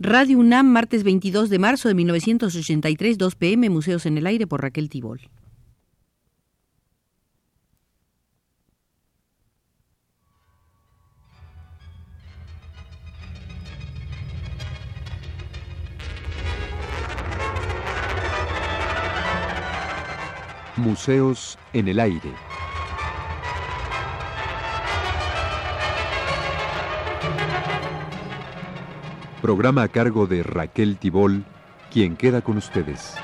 Radio UNAM, martes 22 de marzo de 1983, 2 pm, Museos en el Aire por Raquel Tibol. Museos en el Aire. Programa a cargo de Raquel Tibol, quien queda con ustedes.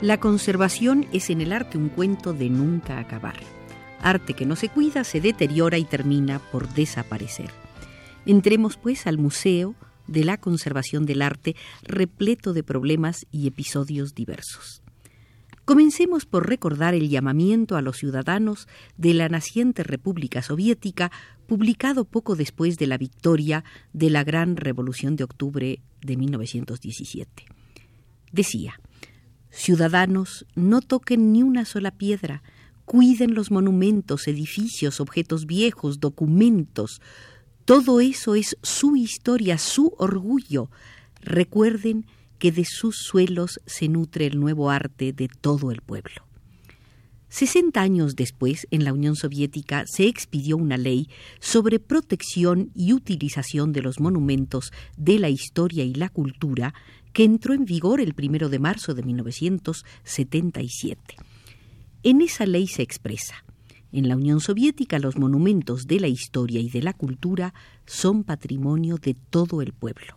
La conservación es en el arte un cuento de nunca acabar. Arte que no se cuida se deteriora y termina por desaparecer. Entremos pues al Museo de la Conservación del Arte, repleto de problemas y episodios diversos. Comencemos por recordar el llamamiento a los ciudadanos de la naciente República Soviética, publicado poco después de la victoria de la Gran Revolución de Octubre de 1917. Decía, Ciudadanos, no toquen ni una sola piedra, cuiden los monumentos, edificios, objetos viejos, documentos, todo eso es su historia, su orgullo. Recuerden que de sus suelos se nutre el nuevo arte de todo el pueblo. Sesenta años después, en la Unión Soviética, se expidió una ley sobre protección y utilización de los monumentos de la historia y la cultura que entró en vigor el primero de marzo de 1977. En esa ley se expresa en la Unión Soviética los monumentos de la historia y de la cultura son patrimonio de todo el pueblo.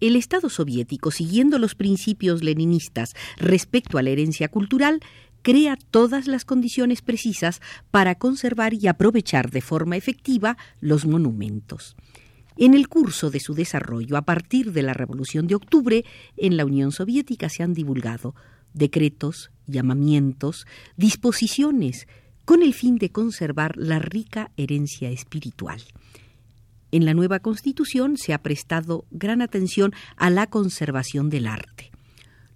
El Estado soviético, siguiendo los principios leninistas respecto a la herencia cultural, crea todas las condiciones precisas para conservar y aprovechar de forma efectiva los monumentos. En el curso de su desarrollo, a partir de la Revolución de Octubre, en la Unión Soviética se han divulgado decretos, llamamientos, disposiciones con el fin de conservar la rica herencia espiritual. En la nueva Constitución se ha prestado gran atención a la conservación del arte.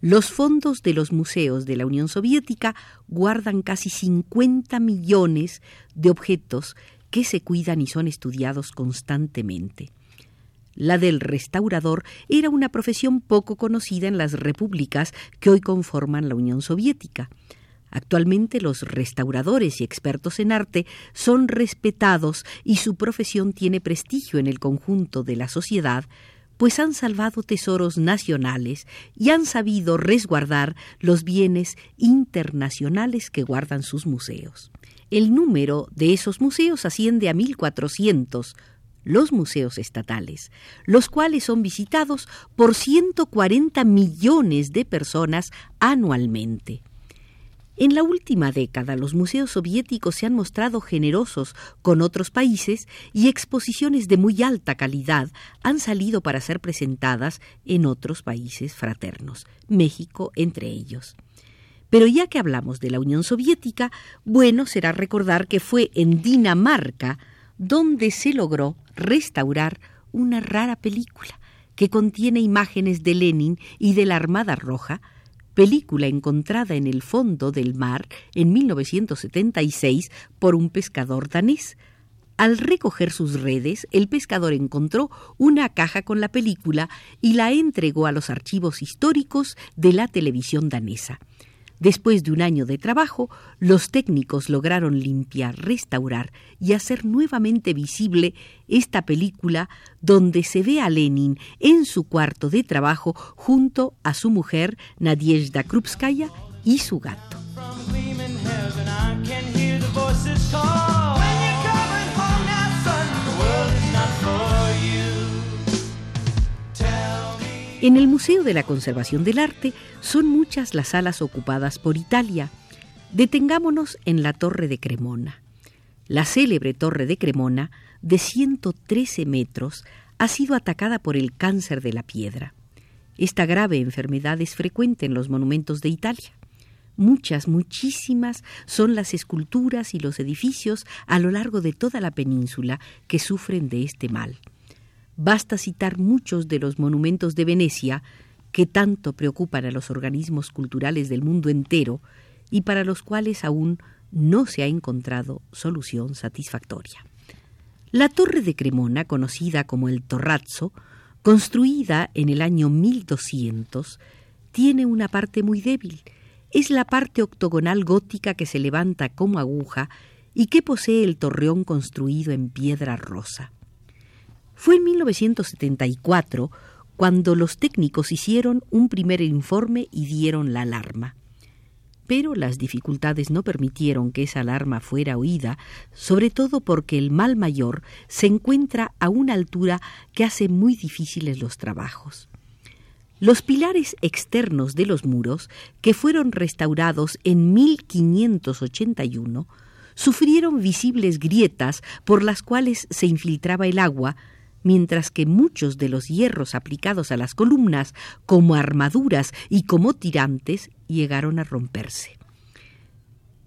Los fondos de los museos de la Unión Soviética guardan casi 50 millones de objetos que se cuidan y son estudiados constantemente. La del restaurador era una profesión poco conocida en las repúblicas que hoy conforman la Unión Soviética. Actualmente los restauradores y expertos en arte son respetados y su profesión tiene prestigio en el conjunto de la sociedad, pues han salvado tesoros nacionales y han sabido resguardar los bienes internacionales que guardan sus museos. El número de esos museos asciende a 1.400, los museos estatales, los cuales son visitados por 140 millones de personas anualmente. En la última década los museos soviéticos se han mostrado generosos con otros países y exposiciones de muy alta calidad han salido para ser presentadas en otros países fraternos, México entre ellos. Pero ya que hablamos de la Unión Soviética, bueno será recordar que fue en Dinamarca donde se logró restaurar una rara película que contiene imágenes de Lenin y de la Armada Roja, película encontrada en el fondo del mar en 1976 por un pescador danés. Al recoger sus redes, el pescador encontró una caja con la película y la entregó a los archivos históricos de la televisión danesa. Después de un año de trabajo, los técnicos lograron limpiar, restaurar y hacer nuevamente visible esta película donde se ve a Lenin en su cuarto de trabajo junto a su mujer Nadiezhda Krupskaya y su gato. En el Museo de la Conservación del Arte son muchas las salas ocupadas por Italia. Detengámonos en la Torre de Cremona. La célebre Torre de Cremona, de 113 metros, ha sido atacada por el cáncer de la piedra. Esta grave enfermedad es frecuente en los monumentos de Italia. Muchas, muchísimas son las esculturas y los edificios a lo largo de toda la península que sufren de este mal. Basta citar muchos de los monumentos de Venecia que tanto preocupan a los organismos culturales del mundo entero y para los cuales aún no se ha encontrado solución satisfactoria. La torre de Cremona, conocida como el Torrazzo, construida en el año 1200, tiene una parte muy débil. Es la parte octogonal gótica que se levanta como aguja y que posee el torreón construido en piedra rosa. Fue en 1974 cuando los técnicos hicieron un primer informe y dieron la alarma. Pero las dificultades no permitieron que esa alarma fuera oída, sobre todo porque el mal mayor se encuentra a una altura que hace muy difíciles los trabajos. Los pilares externos de los muros, que fueron restaurados en 1581, sufrieron visibles grietas por las cuales se infiltraba el agua, mientras que muchos de los hierros aplicados a las columnas como armaduras y como tirantes llegaron a romperse.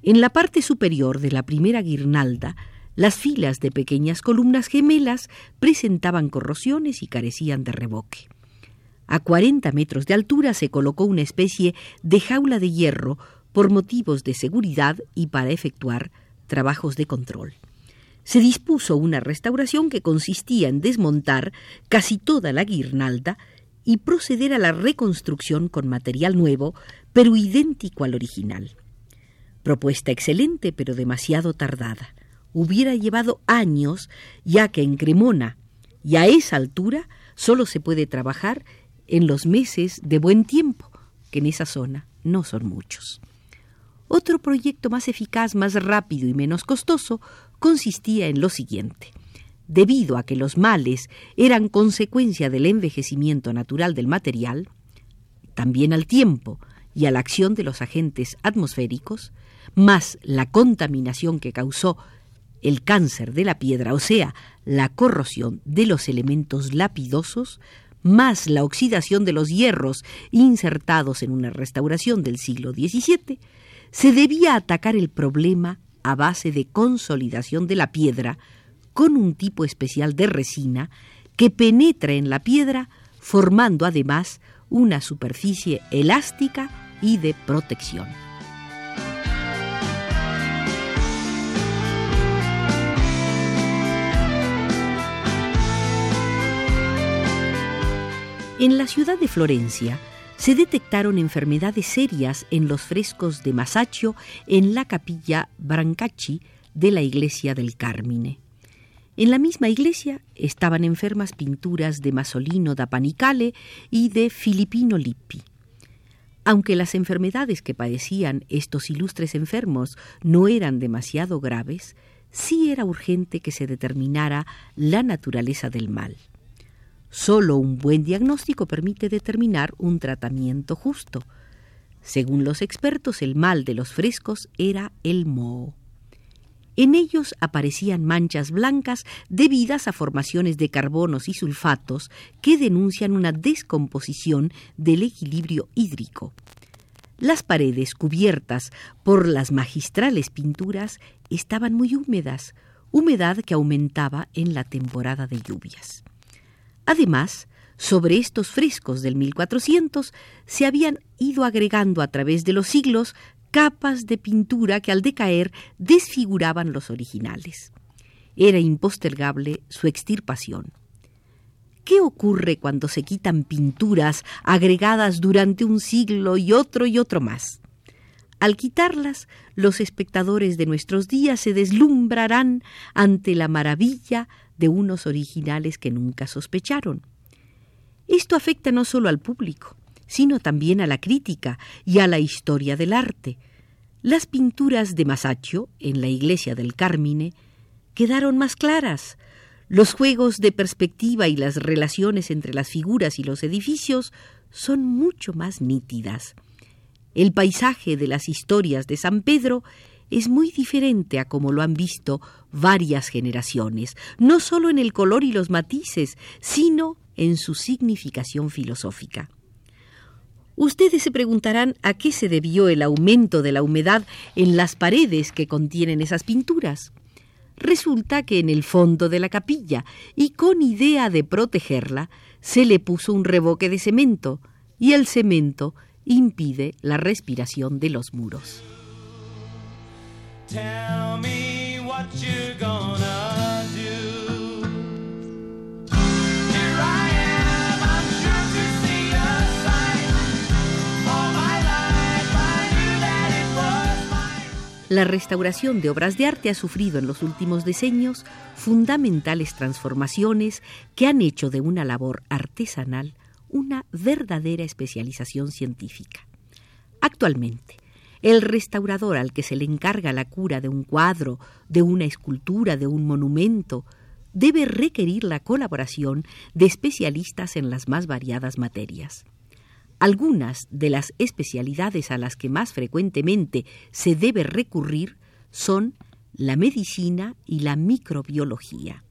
En la parte superior de la primera guirnalda, las filas de pequeñas columnas gemelas presentaban corrosiones y carecían de revoque. A 40 metros de altura se colocó una especie de jaula de hierro por motivos de seguridad y para efectuar trabajos de control se dispuso una restauración que consistía en desmontar casi toda la guirnalda y proceder a la reconstrucción con material nuevo, pero idéntico al original. Propuesta excelente, pero demasiado tardada. Hubiera llevado años, ya que en Cremona y a esa altura solo se puede trabajar en los meses de buen tiempo, que en esa zona no son muchos. Otro proyecto más eficaz, más rápido y menos costoso consistía en lo siguiente. Debido a que los males eran consecuencia del envejecimiento natural del material, también al tiempo y a la acción de los agentes atmosféricos, más la contaminación que causó el cáncer de la piedra, o sea, la corrosión de los elementos lapidosos, más la oxidación de los hierros insertados en una restauración del siglo XVII, se debía atacar el problema a base de consolidación de la piedra con un tipo especial de resina que penetra en la piedra formando además una superficie elástica y de protección. En la ciudad de Florencia, se detectaron enfermedades serias en los frescos de Masaccio en la capilla Brancacci de la iglesia del Carmine. En la misma iglesia estaban enfermas pinturas de Masolino da Panicale y de Filippino Lippi. Aunque las enfermedades que padecían estos ilustres enfermos no eran demasiado graves, sí era urgente que se determinara la naturaleza del mal. Solo un buen diagnóstico permite determinar un tratamiento justo. Según los expertos, el mal de los frescos era el moho. En ellos aparecían manchas blancas debidas a formaciones de carbonos y sulfatos que denuncian una descomposición del equilibrio hídrico. Las paredes cubiertas por las magistrales pinturas estaban muy húmedas, humedad que aumentaba en la temporada de lluvias. Además, sobre estos frescos del 1400 se habían ido agregando a través de los siglos capas de pintura que al decaer desfiguraban los originales. Era impostergable su extirpación. ¿Qué ocurre cuando se quitan pinturas agregadas durante un siglo y otro y otro más? Al quitarlas, los espectadores de nuestros días se deslumbrarán ante la maravilla de unos originales que nunca sospecharon. Esto afecta no solo al público, sino también a la crítica y a la historia del arte. Las pinturas de Masaccio en la iglesia del Carmine quedaron más claras. Los juegos de perspectiva y las relaciones entre las figuras y los edificios son mucho más nítidas. El paisaje de las historias de San Pedro es muy diferente a como lo han visto varias generaciones, no solo en el color y los matices, sino en su significación filosófica. Ustedes se preguntarán a qué se debió el aumento de la humedad en las paredes que contienen esas pinturas. Resulta que en el fondo de la capilla, y con idea de protegerla, se le puso un reboque de cemento, y el cemento impide la respiración de los muros. La restauración de obras de arte ha sufrido en los últimos decenios fundamentales transformaciones que han hecho de una labor artesanal una verdadera especialización científica. Actualmente, el restaurador al que se le encarga la cura de un cuadro, de una escultura, de un monumento, debe requerir la colaboración de especialistas en las más variadas materias. Algunas de las especialidades a las que más frecuentemente se debe recurrir son la medicina y la microbiología.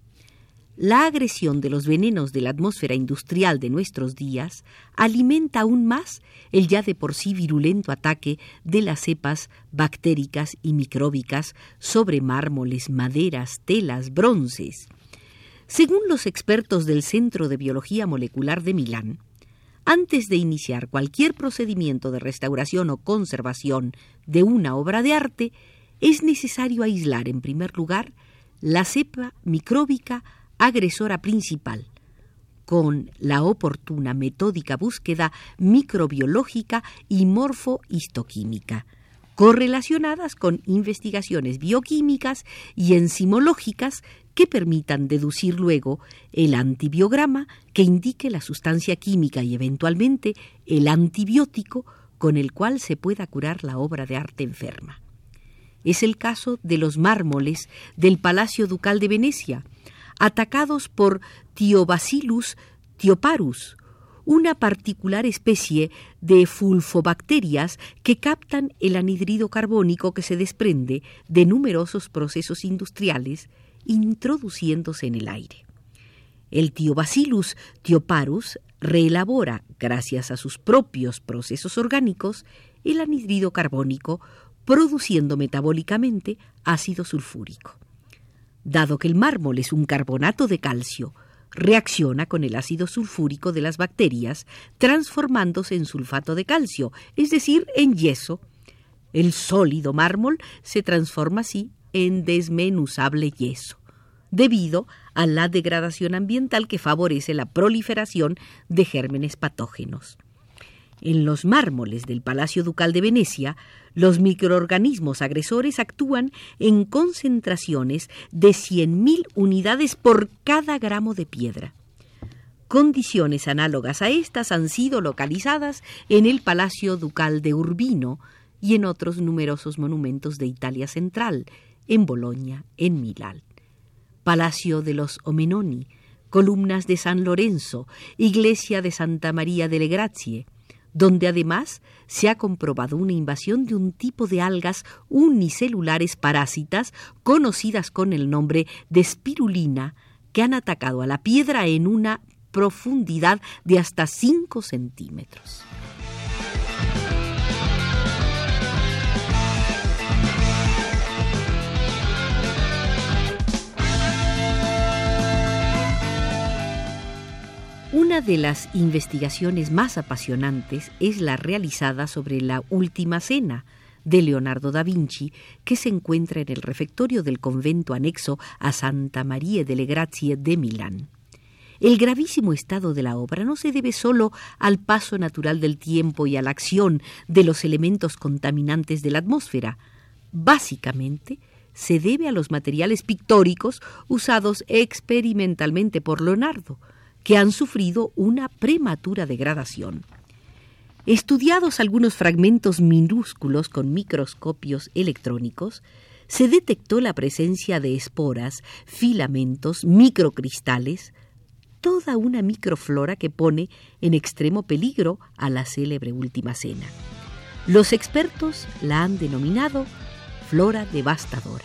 La agresión de los venenos de la atmósfera industrial de nuestros días alimenta aún más el ya de por sí virulento ataque de las cepas bactéricas y micróbicas sobre mármoles, maderas, telas, bronces. Según los expertos del Centro de Biología Molecular de Milán, antes de iniciar cualquier procedimiento de restauración o conservación de una obra de arte, es necesario aislar en primer lugar la cepa micróbica agresora principal, con la oportuna metódica búsqueda microbiológica y morfohistoquímica, correlacionadas con investigaciones bioquímicas y enzimológicas que permitan deducir luego el antibiograma que indique la sustancia química y eventualmente el antibiótico con el cual se pueda curar la obra de arte enferma. Es el caso de los mármoles del Palacio Ducal de Venecia, atacados por Thiobacillus thioparus, una particular especie de fulfobacterias que captan el anhidrido carbónico que se desprende de numerosos procesos industriales introduciéndose en el aire. El Thiobacillus thioparus reelabora, gracias a sus propios procesos orgánicos, el anhidrido carbónico, produciendo metabólicamente ácido sulfúrico. Dado que el mármol es un carbonato de calcio, reacciona con el ácido sulfúrico de las bacterias, transformándose en sulfato de calcio, es decir, en yeso. El sólido mármol se transforma así en desmenuzable yeso, debido a la degradación ambiental que favorece la proliferación de gérmenes patógenos. En los mármoles del Palacio Ducal de Venecia, los microorganismos agresores actúan en concentraciones de 100.000 unidades por cada gramo de piedra. Condiciones análogas a estas han sido localizadas en el Palacio Ducal de Urbino y en otros numerosos monumentos de Italia Central, en Bolonia, en Milán. Palacio de los Omenoni, columnas de San Lorenzo, iglesia de Santa María delle Grazie, donde además se ha comprobado una invasión de un tipo de algas unicelulares parásitas conocidas con el nombre de spirulina, que han atacado a la piedra en una profundidad de hasta 5 centímetros. Una de las investigaciones más apasionantes es la realizada sobre la Última Cena de Leonardo da Vinci, que se encuentra en el refectorio del convento anexo a Santa María delle Grazie de Milán. El gravísimo estado de la obra no se debe solo al paso natural del tiempo y a la acción de los elementos contaminantes de la atmósfera. Básicamente, se debe a los materiales pictóricos usados experimentalmente por Leonardo, que han sufrido una prematura degradación. Estudiados algunos fragmentos minúsculos con microscopios electrónicos, se detectó la presencia de esporas, filamentos, microcristales, toda una microflora que pone en extremo peligro a la célebre última cena. Los expertos la han denominado flora devastadora.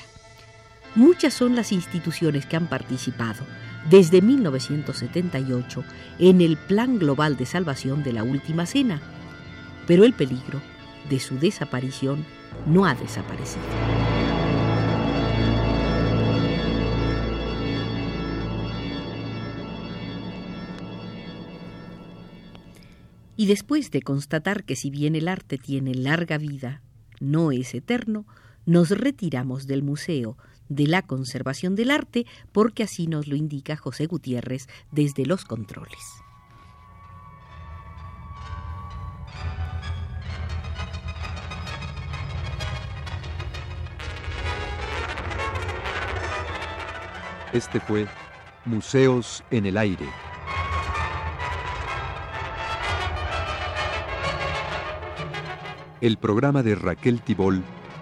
Muchas son las instituciones que han participado, desde 1978 en el Plan Global de Salvación de la Última Cena, pero el peligro de su desaparición no ha desaparecido. Y después de constatar que si bien el arte tiene larga vida, no es eterno, nos retiramos del museo de la Conservación del Arte porque así nos lo indica José Gutiérrez desde los controles. Este fue Museos en el Aire. El programa de Raquel Tibol